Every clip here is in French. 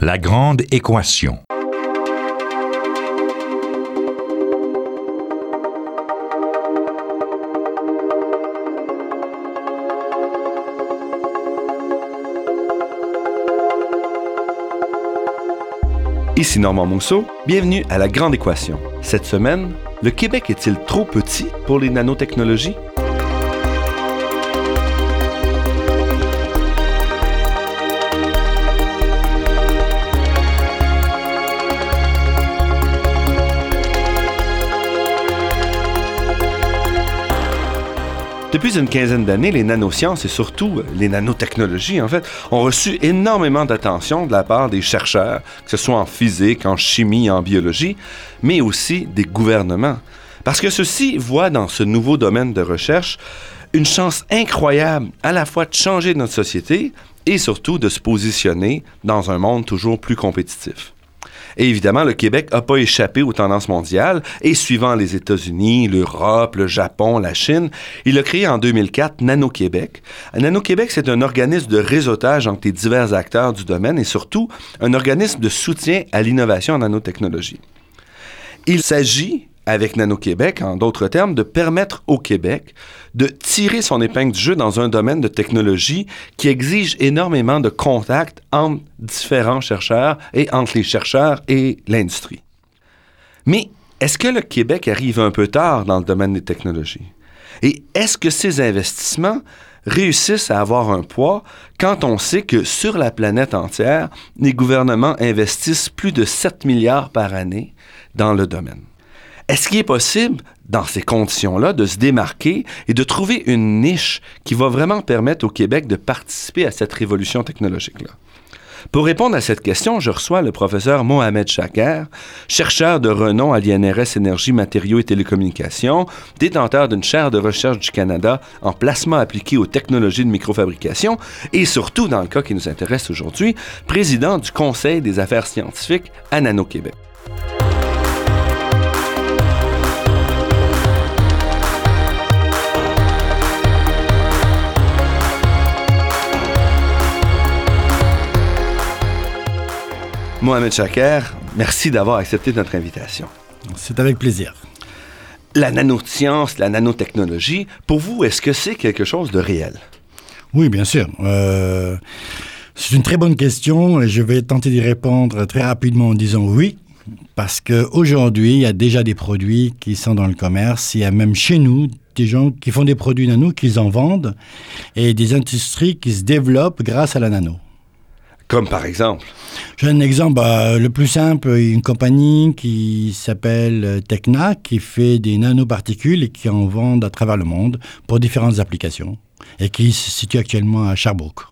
La grande équation. Ici Normand Mousseau, bienvenue à La Grande Équation. Cette semaine, le Québec est-il trop petit pour les nanotechnologies? Depuis une quinzaine d'années, les nanosciences et surtout les nanotechnologies, en fait, ont reçu énormément d'attention de la part des chercheurs, que ce soit en physique, en chimie, en biologie, mais aussi des gouvernements. Parce que ceux-ci voient dans ce nouveau domaine de recherche une chance incroyable à la fois de changer notre société et surtout de se positionner dans un monde toujours plus compétitif. Évidemment, le Québec n'a pas échappé aux tendances mondiales et suivant les États-Unis, l'Europe, le Japon, la Chine, il a créé en 2004 Nano-Québec. Nano-Québec, c'est un organisme de réseautage entre les divers acteurs du domaine et surtout un organisme de soutien à l'innovation en nanotechnologie. Il s'agit avec Nano-Québec, en d'autres termes, de permettre au Québec de tirer son épingle du jeu dans un domaine de technologie qui exige énormément de contacts entre différents chercheurs et entre les chercheurs et l'industrie. Mais est-ce que le Québec arrive un peu tard dans le domaine des technologies? Et est-ce que ces investissements réussissent à avoir un poids quand on sait que sur la planète entière, les gouvernements investissent plus de 7 milliards par année dans le domaine? Est-ce qu'il est possible, dans ces conditions-là, de se démarquer et de trouver une niche qui va vraiment permettre au Québec de participer à cette révolution technologique-là? Pour répondre à cette question, je reçois le professeur Mohamed Chaker, chercheur de renom à l'INRS Énergie, Matériaux et Télécommunications, détenteur d'une chaire de recherche du Canada en placement appliqué aux technologies de microfabrication et surtout, dans le cas qui nous intéresse aujourd'hui, président du Conseil des affaires scientifiques à Nano-Québec. Mohamed Chaker, merci d'avoir accepté notre invitation. C'est avec plaisir. La nanoscience, la nanotechnologie, pour vous, est-ce que c'est quelque chose de réel? Oui, bien sûr. Euh, c'est une très bonne question et je vais tenter d'y répondre très rapidement en disant oui. Parce qu'aujourd'hui, il y a déjà des produits qui sont dans le commerce. Il y a même chez nous des gens qui font des produits nano, qui en vendent, et des industries qui se développent grâce à la nano. Comme par exemple J'ai un exemple bah, le plus simple, une compagnie qui s'appelle Tecna qui fait des nanoparticules et qui en vendent à travers le monde pour différentes applications et qui se situe actuellement à Sherbrooke.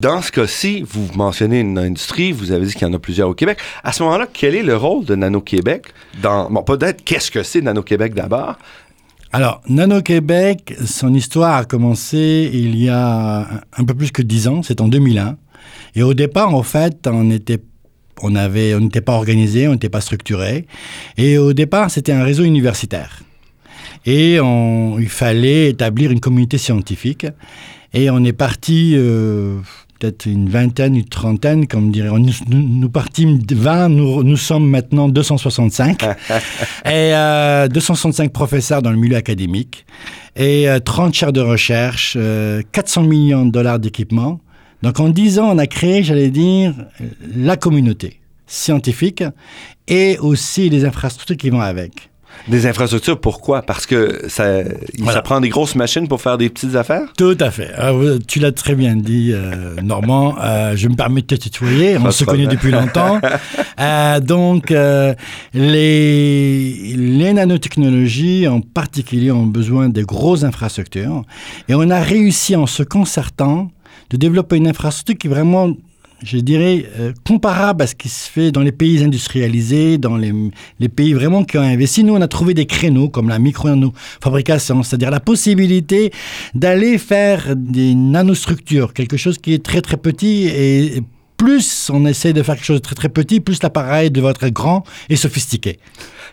Dans ce cas-ci, vous mentionnez une industrie, vous avez dit qu'il y en a plusieurs au Québec. À ce moment-là, quel est le rôle de Nano-Québec dans... Bon, peut-être qu'est-ce que c'est Nano-Québec d'abord, alors, Nano-Québec, son histoire a commencé il y a un peu plus que dix ans, c'est en 2001. Et au départ, en fait, on était on avait, on n'était pas organisé, on n'était pas structuré. Et au départ, c'était un réseau universitaire. Et on, il fallait établir une communauté scientifique. Et on est parti, euh, peut-être une vingtaine, une trentaine, comme dirait. On, nous, nous partîmes 20, nous, nous sommes maintenant 265. et 265 euh, professeurs dans le milieu académique. Et 30 euh, chaires de recherche, 400 millions de dollars d'équipement. Donc en 10 ans, on a créé, j'allais dire, la communauté scientifique et aussi les infrastructures qui vont avec. Des infrastructures, pourquoi? Parce que ça, ça prend des grosses machines pour faire des petites affaires? Tout à fait. Ah, tu l'as très bien dit, euh, Normand. Euh, je me permets de te tutoyer. On se connaît depuis longtemps. Euh, donc, les, les nanotechnologies en particulier ont besoin de grosses infrastructures. Et on a réussi en se concertant de développer une infrastructure qui est vraiment, je dirais, euh, comparable à ce qui se fait dans les pays industrialisés, dans les, pays vraiment qui ont investi. Nous, on a trouvé des créneaux comme la micro-nano-fabrication, c'est-à-dire la possibilité d'aller faire des nanostructures, quelque chose qui est très très petit et plus on essaie de faire quelque chose de très très petit, plus l'appareil doit être grand et sophistiqué.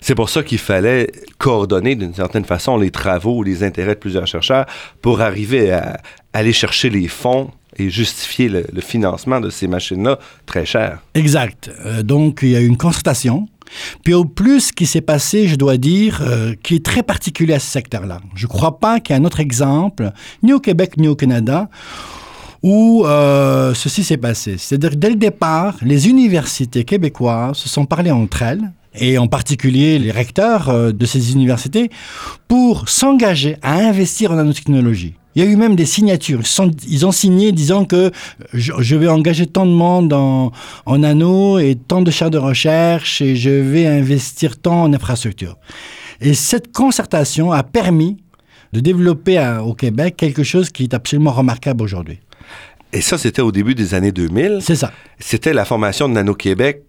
C'est pour ça qu'il fallait coordonner d'une certaine façon les travaux les intérêts de plusieurs chercheurs pour arriver à aller chercher les fonds et justifier le, financement de ces machines-là très cher. Exact. Euh, donc, il y a eu une constatation. Puis au plus, ce qui s'est passé, je dois dire, euh, qui est très particulier à ce secteur-là. Je ne crois pas qu'il y ait un autre exemple, ni au Québec, ni au Canada, où euh, ceci s'est passé. C'est-à-dire dès le départ, les universités québécoises se sont parlées entre elles, et en particulier les recteurs de ces universités, pour s'engager à investir en nanotechnologie. Il y a eu même des signatures. Ils, ont signé disant que je, vais engager tant de monde en, en anneaux et tant de chaires de recherche et je vais investir tant en infrastructure. Et cette concertation a permis de développer à- au Québec quelque chose qui est absolument remarquable aujourd'hui. Et ça, c'était au début des années 2000. C'est ça. C'était la formation de Nano-Québec,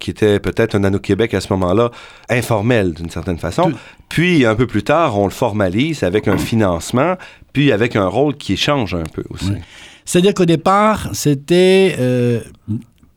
qui était peut-être un Nano-Québec à ce moment-là, informel d'une certaine façon. Tout- Puis, un peu plus tard, on le formalise avec un financement, puis avec un rôle qui change un peu aussi. Oui. C'est-à-dire qu'au départ, c'était euh,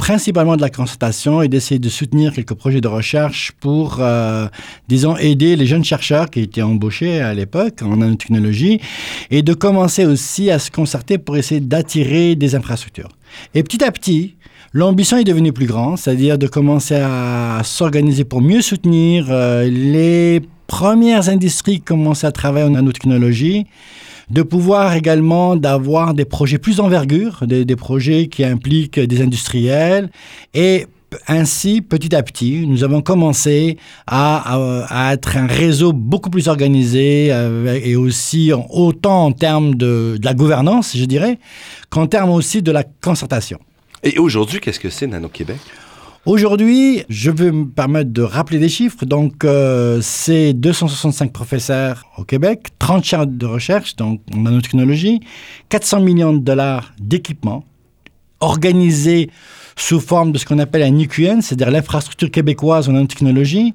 principalement de la constatation et d'essayer de soutenir quelques projets de recherche pour, euh, disons, aider les jeunes chercheurs qui étaient embauchés à l'époque en nanotechnologie et de commencer aussi à se concerter pour essayer d'attirer des infrastructures. Et petit à petit, l'ambition est devenue plus grande, c'est-à-dire de commencer à s'organiser pour mieux soutenir euh, les premières industries qui commençaient à travailler en nanotechnologie de pouvoir également d'avoir des projets plus d'envergure, des, projets qui impliquent des industriels et ainsi, petit à petit, nous avons commencé à, être un réseau beaucoup plus organisé et aussi en- autant en termes de, de la gouvernance, je dirais, qu'en termes aussi de la concertation. Et aujourd'hui, qu'est-ce que c'est Nano-Québec? Aujourd'hui, je veux me permettre de rappeler des chiffres. Donc, euh, c'est 265 professeurs au Québec, 30 chaires de recherche donc en nanotechnologie, 400 millions de dollars d'équipement organisés sous forme de ce qu'on appelle un IQN, c'est-à-dire l'infrastructure québécoise en nanotechnologie.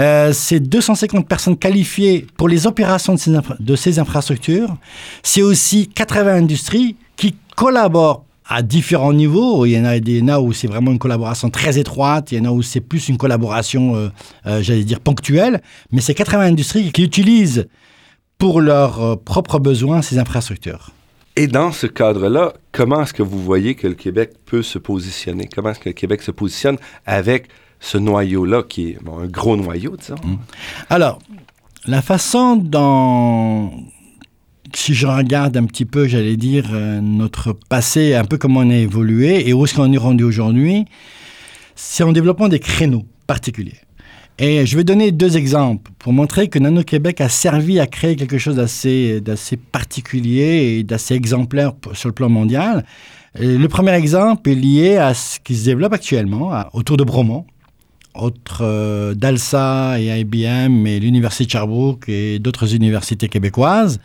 Euh, c'est 250 personnes qualifiées pour les opérations de ces, infra- de ces infrastructures. C'est aussi 80 industries qui collaborent à différents niveaux. Il y en a des où c'est vraiment une collaboration très étroite, il y en a où c'est plus une collaboration, euh, euh, j'allais dire, ponctuelle, mais c'est 80 industries qui utilisent pour leurs euh, propres besoins ces infrastructures. Et dans ce cadre-là, comment est-ce que vous voyez que le Québec peut se positionner? Comment est-ce que le Québec se positionne avec ce noyau-là, qui est bon, un gros noyau, disons? Alors, la façon dont, si je regarde un petit peu, j'allais dire, euh, notre passé, un peu comment on a évolué et où est-ce qu'on est rendu aujourd'hui, c'est en développant des créneaux particuliers. Et je vais donner deux exemples pour montrer que Nano-Québec a servi à créer quelque chose d'assez particulier et d'assez exemplaire sur le plan mondial. Le premier exemple est lié à ce qui se développe actuellement autour de Bromont, entre euh, DALSA et IBM et l'Université de Sherbrooke et d'autres universités québécoises.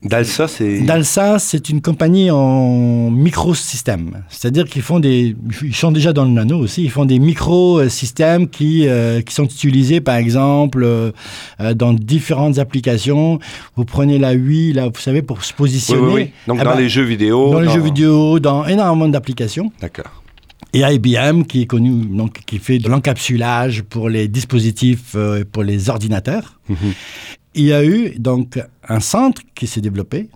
Dalsa, c'est... DALSA, c'est une compagnie en microsystèmes. C'est-à-dire qu'ils font des... Ils sont déjà dans le nano aussi. Ils font des microsystèmes qui, euh, qui sont utilisés, par exemple, euh, euh, dans différentes applications. Vous prenez la UI, là, vous savez, pour se positionner. oui, oui. Donc, Eh dans ben, les jeux vidéo. Dans les jeux vidéo, dans énormément d'applications. D'accord. Et IBM, qui est connu, donc, qui fait de l'encapsulage pour les dispositifs, euh, pour les ordinateurs. Mhm. Il y a eu donc un centre qui s'est développé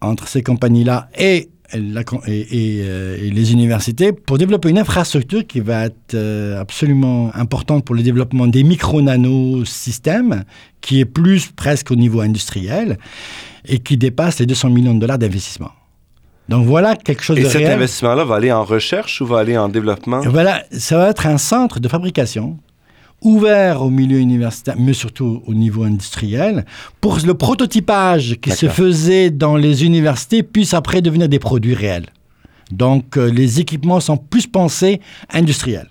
entre ces compagnies-là et, la con- et- et, euh, et les universités pour développer une infrastructure qui va être euh, absolument importante pour le développement des micro-nano-systèmes, qui est plus presque au niveau industriel et qui dépasse les 200 millions de dollars d'investissement. Donc voilà quelque chose Et de cet réel. investissement-là va aller en recherche ou va aller en développement? Et Voilà, ça va être un centre de fabrication ouvert au milieu universitaire, mais surtout au niveau industriel, pour que le prototypage qui se faisait dans les universités puisse après devenir des produits réels. Donc, euh, les équipements sont plus pensés industriels.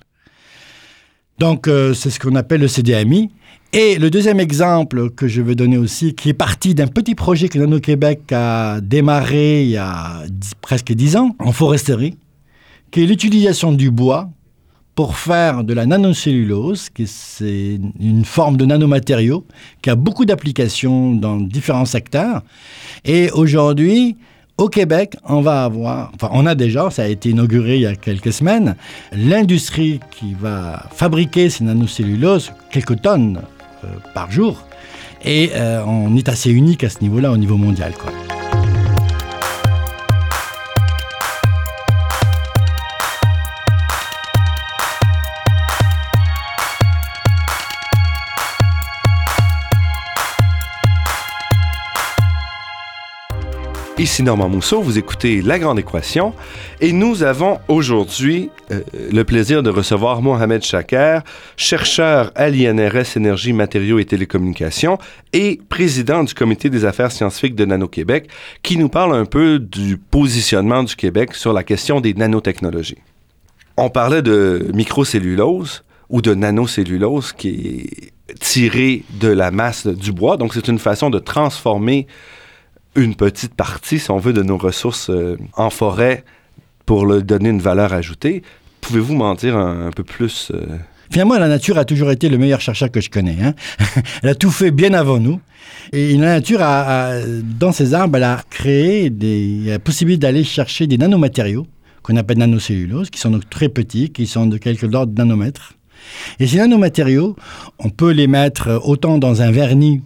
Donc, euh, c'est ce qu'on appelle le CDMI. Et le deuxième exemple que je veux donner aussi, qui est parti d'un petit projet que Nano Québec a démarré il y a presque dix ans, en foresterie, qui est l'utilisation du bois pour faire de la nanocellulose, qui c'est une forme de nanomatériau qui a beaucoup d'applications dans différents secteurs. Et aujourd'hui, au Québec, on va avoir, enfin on a déjà, ça a été inauguré il y a quelques semaines, l'industrie qui va fabriquer ces nanocelluloses, quelques tonnes par jour. Et euh, on est assez unique à ce niveau-là, au niveau mondial. Ici Normand Mousseau, vous écoutez La Grande Équation et nous avons aujourd'hui euh, le plaisir de recevoir Mohamed Chaker, chercheur à l'INRS Énergie, Matériaux et Télécommunications et président du Comité des affaires scientifiques de Nano-Québec, qui nous parle un peu du positionnement du Québec sur la question des nanotechnologies. On parlait de microcellulose ou de nanocellulose qui est tirée de la masse du bois, donc c'est une façon de transformer une petite partie, si on veut, de nos ressources euh, en forêt pour leur donner une valeur ajoutée. Pouvez-vous m'en dire un, peu plus euh? Finalement, la nature a toujours été le meilleur chercheur que je connais. Hein. elle a tout fait bien avant nous. Et la nature, dans ses arbres, elle a créé des, la possibilité d'aller chercher des nanomatériaux qu'on appelle nanocellulose, qui sont donc très petits, qui sont de quelques ordres de nanomètres. Et ces nanomatériaux, on peut les mettre autant dans un vernis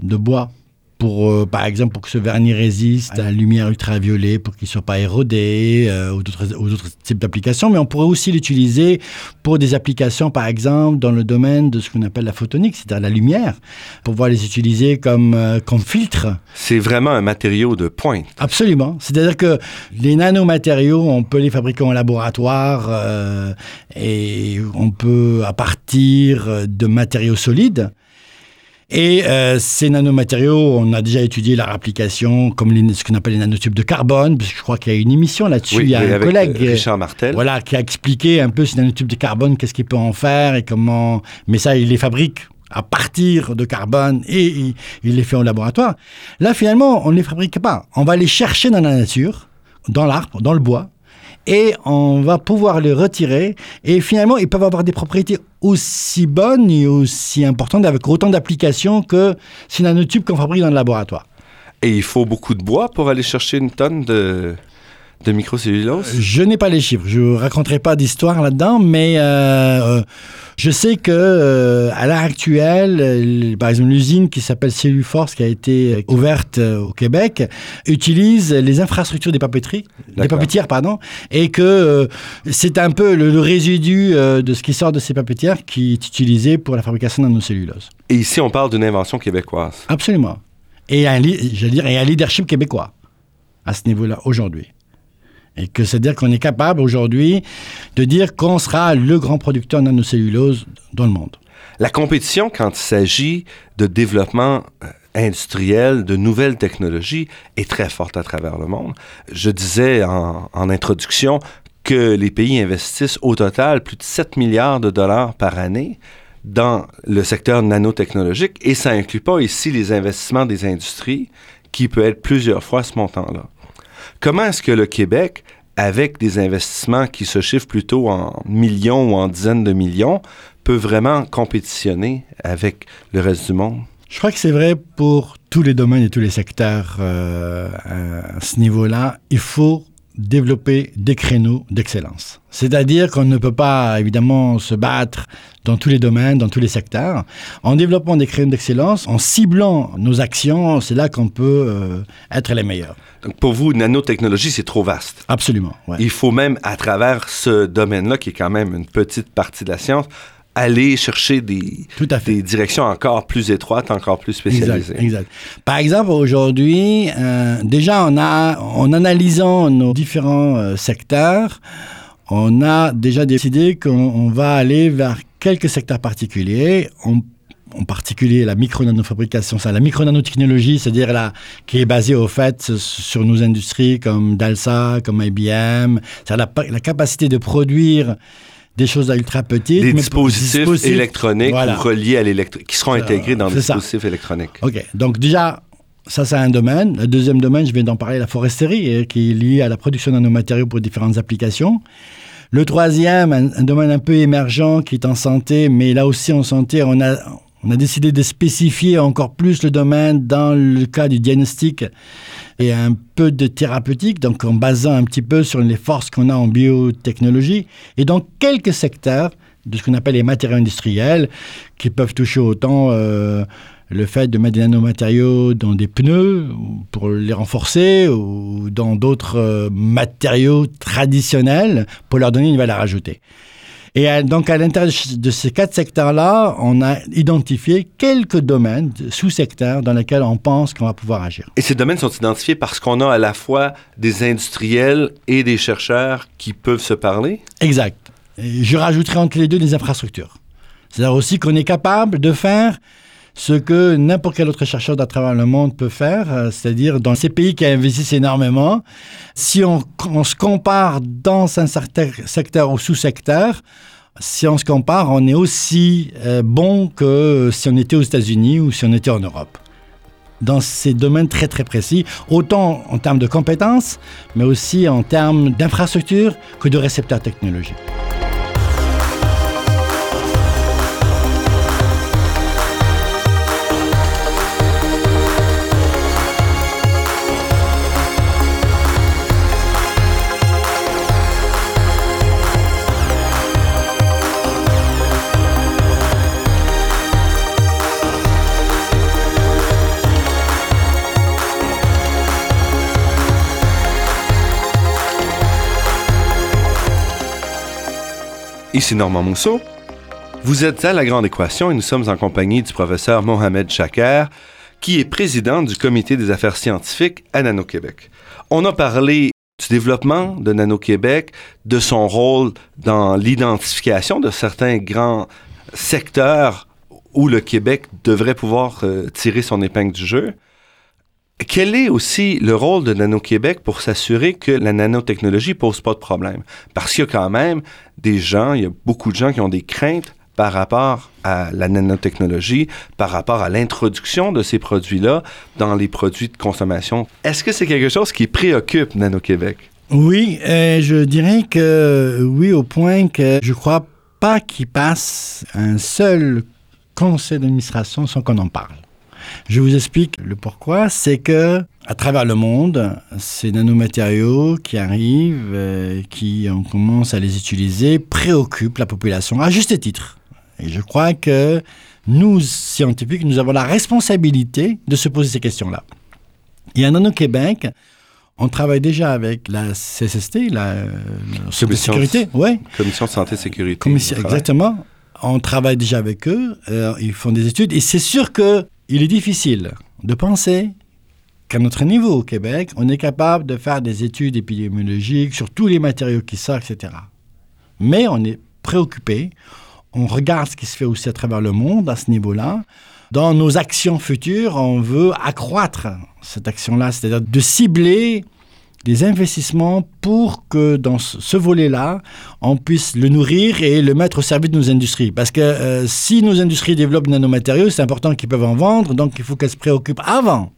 de bois pour, euh, par exemple, pour que ce vernis résiste à la lumière ultraviolet, pour qu'il ne soit pas érodé, euh, ou d'autres types d'applications. Mais on pourrait aussi l'utiliser pour des applications, par exemple, dans le domaine de ce qu'on appelle la photonique, c'est-à-dire la lumière, pour pouvoir les utiliser comme, euh, comme filtre. C'est vraiment un matériau de pointe. Absolument. C'est-à-dire que les nanomatériaux, on peut les fabriquer en laboratoire euh, et on peut, à partir de matériaux solides, et euh, ces nanomatériaux, on a déjà étudié leur application comme les, ce qu'on appelle les nanotubes de carbone, parce que je crois qu'il y a une émission là-dessus. Oui, Il y a un avec, collègue euh, Richard Martel. Voilà, qui a expliqué un peu ces nanotubes de carbone, qu'est-ce qu'il peut en faire et comment. Mais ça, il les fabrique à partir de carbone et il, il les fait en laboratoire. Là, finalement, on ne les fabrique pas. On va les chercher dans la nature, dans l'arbre, dans le bois, et on va pouvoir les retirer. Et finalement, ils peuvent avoir des propriétés aussi bonnes et aussi importantes avec autant d'applications que ces nanotubes qu'on fabrique dans le laboratoire. Et il faut beaucoup de bois pour aller chercher une tonne de, de microcellulose? Je n'ai pas les chiffres. Je ne raconterai pas d'histoire là-dedans, mais euh, je sais que euh, à l'heure actuelle, euh, par exemple, l'usine qui s'appelle Celluforce, qui a été ouverte euh, au Québec, utilise les infrastructures des papeteries, des papetières, pardon, et que euh, c'est un peu le, le résidu euh, de ce qui sort de ces papetières qui est utilisé pour la fabrication de nanocellulose. Et ici, on parle d'une invention québécoise. Absolument. Et un, dire, et un leadership québécois à ce niveau-là aujourd'hui. Et que c'est-à-dire qu'on est capable aujourd'hui de dire qu'on sera le grand producteur nanocellulose dans le monde. La compétition, quand il s'agit de développement euh, industriel, de nouvelles technologies, est très forte à travers le monde. Je disais en, en introduction que les pays investissent au total plus de 7 milliards de dollars par année dans le secteur nanotechnologique et ça inclut pas ici les investissements des industries qui peut être plusieurs fois ce montant-là. Comment est-ce que le Québec, avec des investissements qui se chiffrent plutôt en millions ou en dizaines de millions, peut vraiment compétitionner avec le reste du monde? Je crois que c'est vrai pour tous les domaines et tous les secteurs euh, à ce niveau-là. Il faut développer des créneaux d'excellence. C'est-à-dire qu'on ne peut pas évidemment se battre dans tous les domaines, dans tous les secteurs. En développant des créneaux d'excellence, en ciblant nos actions, c'est là qu'on peut euh, être les meilleurs. Donc pour vous, nanotechnologie, c'est trop vaste. Absolument. Ouais. Il faut même, à travers ce domaine-là, qui est quand même une petite partie de la science, aller chercher des, Tout à fait. des directions encore plus étroites, encore plus spécialisées. Exact, exact. Par exemple, aujourd'hui, euh, déjà, on a, en analysant nos différents euh, secteurs, on a déjà décidé qu'on on va aller vers quelques secteurs particuliers. On- en particulier la micro-nanofabrication, ça, la micro-nanotechnologie, c'est-à-dire qui est basée au fait sur nos industries comme Dalsa, comme IBM, c'est la, la capacité de produire des choses ultra petites. Des mais- dispositifs, électroniques Voilà. ou reliés à l'électronique, qui seront Ça, intégrés dans des c'est ça. dispositifs électroniques. OK. Donc déjà, ça c'est un domaine. Le deuxième domaine, je viens d'en parler, la foresterie, euh, qui est liée à la production de nanomatériaux pour différentes applications. Le troisième, un, un domaine un peu émergent qui est en santé, mais là aussi en santé, on a, on a décidé de spécifier encore plus le domaine dans le cas du diagnostic et un peu de thérapeutique, donc en basant un petit peu sur les forces qu'on a en biotechnologie. Et dans quelques secteurs de ce qu'on appelle les matériaux industriels, qui peuvent toucher autant euh, le fait de mettre des nanomatériaux dans des pneus pour les renforcer ou dans d'autres euh, matériaux traditionnels pour leur donner une valeur ajoutée. Et à- donc, à l'intérieur de ces quatre secteurs-là, on a identifié quelques domaines, sous-secteurs, dans lesquels on pense qu'on va pouvoir agir. Et ces domaines sont identifiés parce qu'on a à la fois des industriels et des chercheurs qui peuvent se parler? Exact. Et je rajouterai entre les deux des infrastructures. C'est-à-dire aussi qu'on est capable de faire ce que n'importe quel autre chercheur à travers le monde peut faire, euh, c'est-à-dire dans ces pays qui investissent énormément, si on, on se compare dans un certain secteur ou sous-secteur, si on se compare, on est aussi euh, bon que si on était aux États-Unis ou si on était en Europe. Dans ces domaines très très précis, autant en termes de compétences, mais aussi en termes d'infrastructures que de récepteurs technologiques. Ici Normand Mousseau. Vous êtes à La Grande Équation et nous sommes en compagnie du professeur Mohamed Chaker, qui est président du Comité des affaires scientifiques à Nano-Québec. On a parlé du développement de Nano-Québec, de son rôle dans l'identification de certains grands secteurs où le Québec devrait pouvoir euh, tirer son épingle du jeu. Quel est aussi le rôle de Nano-Québec pour s'assurer que la nanotechnologie pose pas de problème? Parce qu'il y a quand même des gens, il y a beaucoup de gens qui ont des craintes par rapport à la nanotechnologie, par rapport à l'introduction de ces produits-là dans les produits de consommation. Est-ce que c'est quelque chose qui préoccupe Nano-Québec? Oui, euh, je dirais que oui, au point que je crois pas qu'il passe un seul conseil d'administration sans qu'on en parle. Je vous explique le pourquoi. C'est que à travers le monde, ces nanomatériaux qui arrivent, euh, qui on commence à les utiliser, préoccupent la population à juste titre. Et je crois que nous, scientifiques, nous avons la responsabilité de se poser ces questions-là. Et à Nano-Québec, on travaille déjà avec la CSST, la, euh, la Société de Commission- sécurité. Commission de santé et sécurité. Commission- exactement. On travaille déjà avec eux, euh, ils font des études, et c'est sûr que il est difficile de penser qu'à notre niveau au Québec, on est capable de faire des études épidémiologiques sur tous les matériaux qui sortent, etc. Mais on est préoccupé, on regarde ce qui se fait aussi à travers le monde à ce niveau-là. Dans nos actions futures, on veut accroître cette action-là, c'est-à-dire de cibler des investissements pour que dans ce volet-là, on puisse le nourrir et le mettre au service de nos industries. Parce que euh, si nos industries développent nanomatériaux, c'est important qu'ils peuvent en vendre, donc il faut qu'elles se préoccupent avant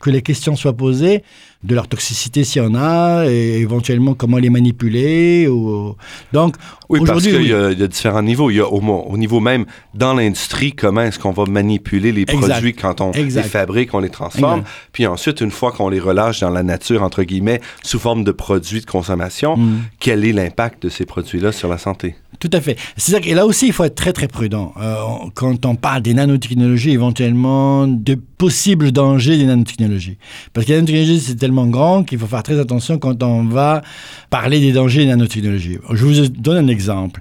que les questions soient posées de leur toxicité s'il y en a, et éventuellement comment les manipuler. Ou... Donc, Oui, parce qu'il oui. y, a- il y a différents niveaux. Il y a au, niveau même dans l'industrie, comment est-ce qu'on va manipuler les Exact. produits quand on Exact. les fabrique, on les transforme. Exact. Puis ensuite, une fois qu'on les relâche dans la nature, entre guillemets, sous forme de produits de consommation, Mm. quel est l'impact de ces produits-là sur la santé? Tout à fait. C'est-à-dire que là aussi, il faut être très, très prudent. Euh, quand on parle des nanotechnologies, éventuellement, de possibles dangers des nanotechnologies. Parce que la nanotechnologie, c'est tellement grand qu'il faut faire très attention quand on va parler des dangers des nanotechnologies. Je vous donne un exemple.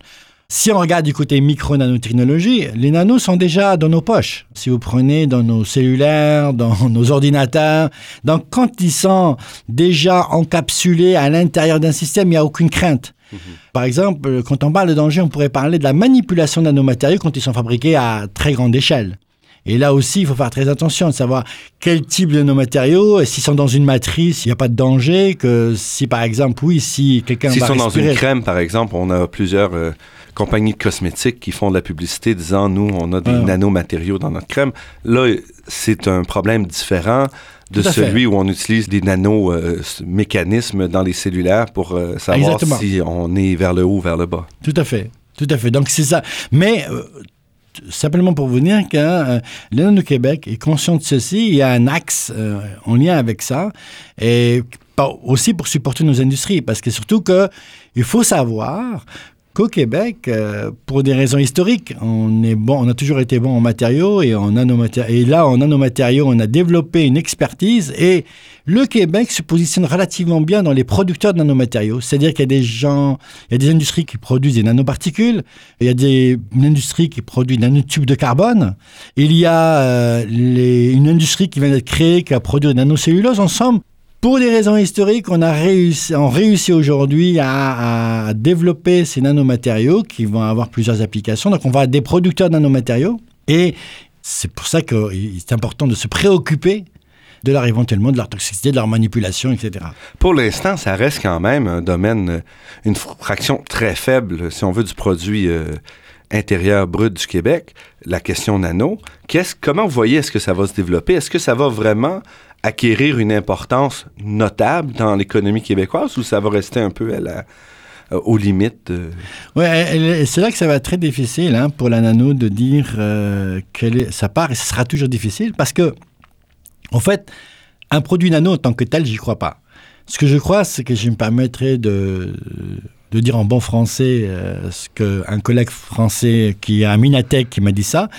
Si on regarde du côté micro-nanotechnologie, les nanos sont déjà dans nos poches. Si vous prenez dans nos cellulaires, dans nos ordinateurs, donc quand ils sont déjà encapsulés à l'intérieur d'un système, il n'y a aucune crainte. Par exemple, quand on parle de danger, on pourrait parler de la manipulation de nanomatériaux quand ils sont fabriqués à très grande échelle. Et là aussi, il faut faire très attention de savoir quel type de nanomatériaux, et s'ils sont dans une matrice, il n'y a pas de danger, que si par exemple, oui, si quelqu'un S'ils sont dans une crème, par exemple, on a plusieurs euh, compagnies de cosmétiques qui font de la publicité disant nous, on a des Ouais. nanomatériaux dans notre crème. Là, c'est un problème différent de fait. celui où on utilise des nano-mécanismes dans les cellulaires pour euh, savoir Exactement. si on est vers le haut ou vers le bas. Tout à fait, tout à fait. Donc c'est ça. Mais euh, simplement pour vous dire que euh, l'État du Québec est conscient de ceci. Il y a un axe euh, en lien avec ça, et aussi pour supporter nos industries, parce que surtout que il faut savoir qu'au Québec, euh, pour des raisons historiques, on, est bon, on a toujours été bon en matériaux et en. Et là, en nanomatériaux, on a développé une expertise et le Québec se positionne relativement bien dans les producteurs de nanomatériaux. C'est-à-dire qu'il y a des gens, il y a des industries qui produisent des nanoparticules, il y a des, une industrie qui produit des nanotubes de carbone, il y a euh, une industrie qui vient d'être créée qui a produit des nanocellulose. Ensemble, pour des raisons historiques, on a réussi, on réussi aujourd'hui à, à, développer ces nanomatériaux qui vont avoir plusieurs applications. Donc, on va être des producteurs de nanomatériaux. Et c'est pour ça que c'est important de se préoccuper de leur éventuellement de leur toxicité, de leur manipulation, etc. Pour l'instant, ça reste quand même un domaine, une fraction très faible, si on veut, du produit euh, intérieur brut du Québec, la question nano. Comment vous voyez est-ce que ça va se développer? Est-ce que ça va vraiment acquérir une importance notable dans l'économie québécoise ou ça va rester un peu à euh, aux limites de... Oui, c'est là que ça va être très difficile hein, pour la nano de dire euh, que ça part et ce sera toujours difficile parce que, en fait, un produit nano en tant que tel, j'y crois pas. Ce que je crois, c'est que je me permettrai de, de dire en bon français euh, ce qu'un collègue français qui a un Minatech qui m'a dit ça.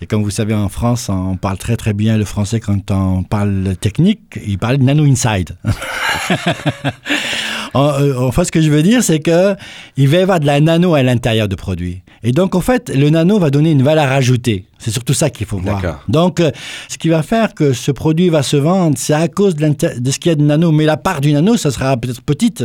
Et comme vous savez, en France, on parle très très bien le français quand on parle technique. Il parle de nano inside. en, euh, en, fait, ce que je veux dire, c'est que il va y avoir de la nano à l'intérieur du produit. Et donc, en fait, le nano va donner une valeur ajoutée. C'est surtout ça qu'il faut voir. Donc, euh, ce qui va faire que ce produit va se vendre, c'est à cause de, de ce qu'il y a de nano. Mais la part du nano, ça sera peut-être petite.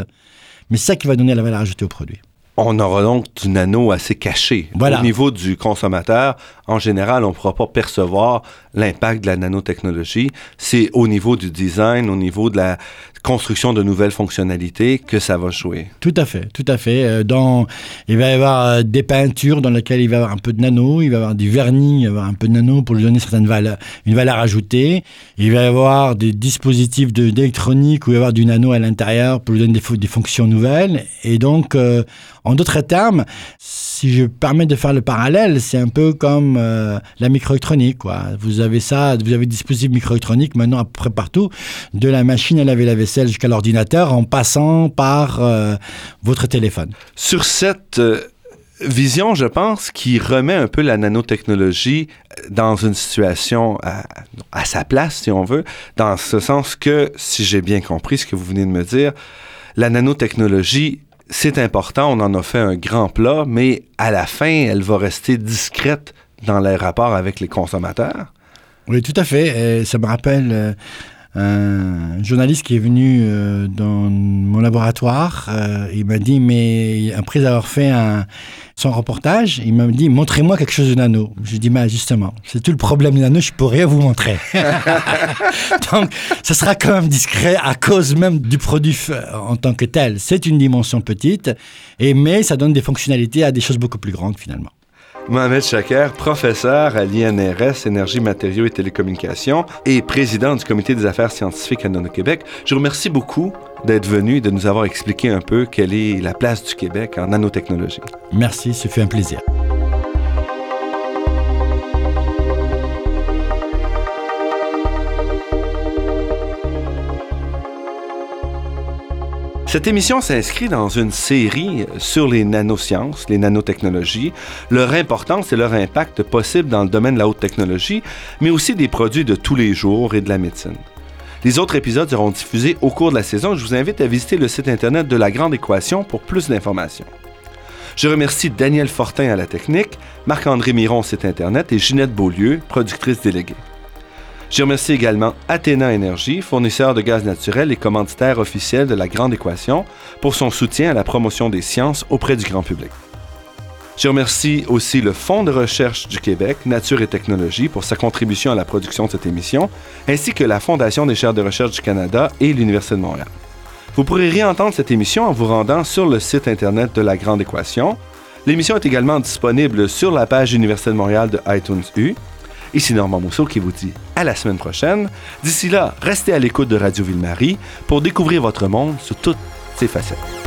Mais c'est ça qui va donner la valeur ajoutée au produit. On aura donc du nano assez caché. Voilà. Au niveau du consommateur, en général, on ne pourra pas percevoir l'impact de la nanotechnologie. C'est au niveau du design, au niveau de la construction de nouvelles fonctionnalités que ça va jouer. Tout à fait, tout à fait. Euh, dans, il va y avoir euh, des peintures dans lesquelles il va y avoir un peu de nano, il va y avoir du vernis, il va y avoir un peu de nano pour lui donner certaines valeurs, une valeur ajoutée. Il va y avoir des dispositifs d'électronique où il va y avoir du nano à l'intérieur pour lui donner des, fonctions nouvelles. Et donc, euh, en d'autres termes, si je permets de faire le parallèle, c'est un peu comme la microélectronique. Quoi. Vous avez ça, vous avez des dispositifs microélectroniques maintenant à peu près partout, de la machine à laver la vaisselle jusqu'à l'ordinateur, en passant par euh, votre téléphone. Sur cette euh, vision, je pense, qui remet un peu la nanotechnologie dans une situation à sa place, si on veut, dans ce sens que, si j'ai bien compris ce que vous venez de me dire, la nanotechnologie c'est important, on en a fait un grand plat, mais à la fin, elle va rester discrète dans les rapports avec les consommateurs. Oui, tout à fait. Et ça me rappelle euh, un journaliste qui est venu euh, dans mon laboratoire. Euh, il m'a dit, mais après avoir fait un, son reportage, il m'a dit, montrez-moi quelque chose de nano. Je lui ai dit, mais justement, c'est tout le problème du nano, je peux rien vous montrer. Donc, ce sera quand même discret à cause même du produit en tant que tel. C'est une dimension petite, et, mais ça donne des fonctionnalités à des choses beaucoup plus grandes finalement. Mohamed Chaker, professeur à l'INRS Énergie, Matériaux et Télécommunications et président du Comité des affaires scientifiques à Nano-Québec. Je vous remercie beaucoup d'être venu et de nous avoir expliqué un peu quelle est la place du Québec en nanotechnologie. Merci, ce fut un plaisir. Cette émission s'inscrit dans une série sur les nanosciences, les nanotechnologies, leur importance et leur impact possible dans le domaine de la haute technologie, mais aussi des produits de tous les jours et de la médecine. Les autres épisodes seront diffusés au cours de la saison. Je vous invite à visiter le site internet de La Grande Équation pour plus d'informations. Je remercie Daniel Fortin à la technique, Marc-André Miron site internet et Ginette Beaulieu, productrice déléguée. Je remercie également Athéna Énergie, fournisseur de gaz naturel et commanditaire officiel de la Grande Équation, pour son soutien à la promotion des sciences auprès du grand public. Je remercie aussi le Fonds de recherche du Québec, Nature et Technologie, pour sa contribution à la production de cette émission, ainsi que la Fondation des chaires de recherche du Canada et l'Université de Montréal. Vous pourrez réentendre cette émission en vous rendant sur le site Internet de la Grande Équation. L'émission est également disponible sur la page Université de Montréal de iTunes U. Ici Normand Mousseau qui vous dit à la semaine prochaine. D'ici là, restez à l'écoute de Radio Ville-Marie pour découvrir votre monde sous toutes ses facettes.